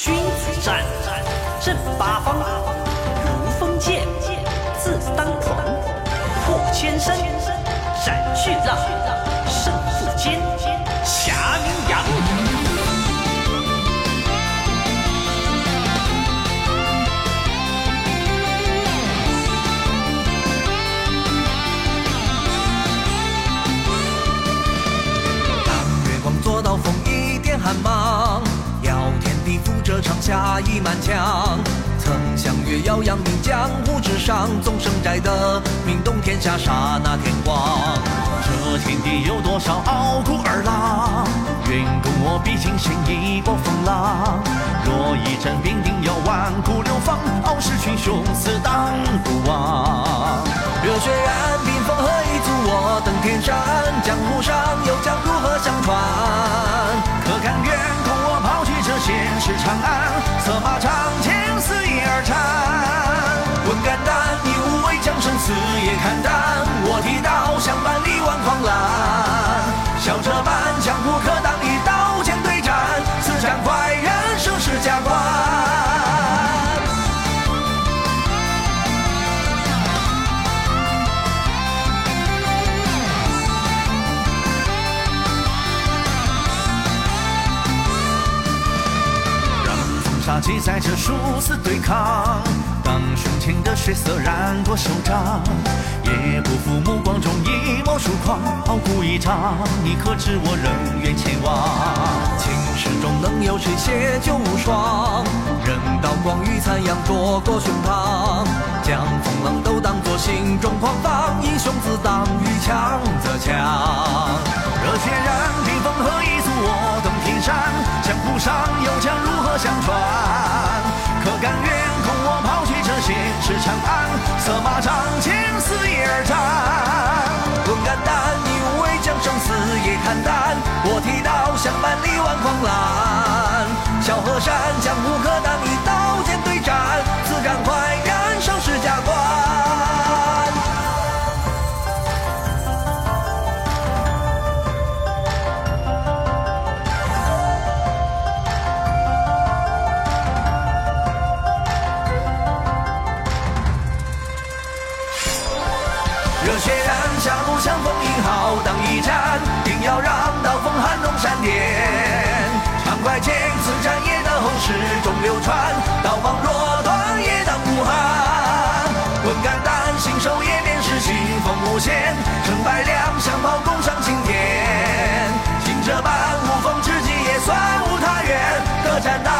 君子战，正八方，如风剑，自当狂，破千山，斩去浪，侠义满腔。曾相约要扬名江湖之上，纵生摘得名动天下，刹那天光。这天地有多少傲骨儿郎？愿共我比肩行一波风浪。若一战便定要万古流芳，傲视群雄，死当不忘。热血燃，冰封何以阻我登天山？江湖上也看淡。我提刀相伴，力挽狂澜。笑这般江湖可当一刀剑对战，此战快人生是加冠。让风沙记载着殊死对抗，当胸前的血色染过手掌，也不负目光中一抹疏狂，傲骨一场，你可知我仍愿前往？青史中能有谁写就无双？任刀光与残阳灼过胸膛，将风浪都当作心中狂放，英雄自当遇强则强。热血燃，冰封何以阻我登天山？江湖上有将如何相传？可甘策马长剑肆意而战。论肝胆，你无畏将生死也看淡。我提刀相伴，力挽狂澜。小河山，江湖客热血燃路，相逢英浩荡一战，定要让刀锋撼动山巅。长快剑，此战也得后世中流传，刀芒若断也当无憾。滚肝胆，信手也便是腥风无限，成败两相抛，共上青天。行者般无风知己也算无他缘，各战大。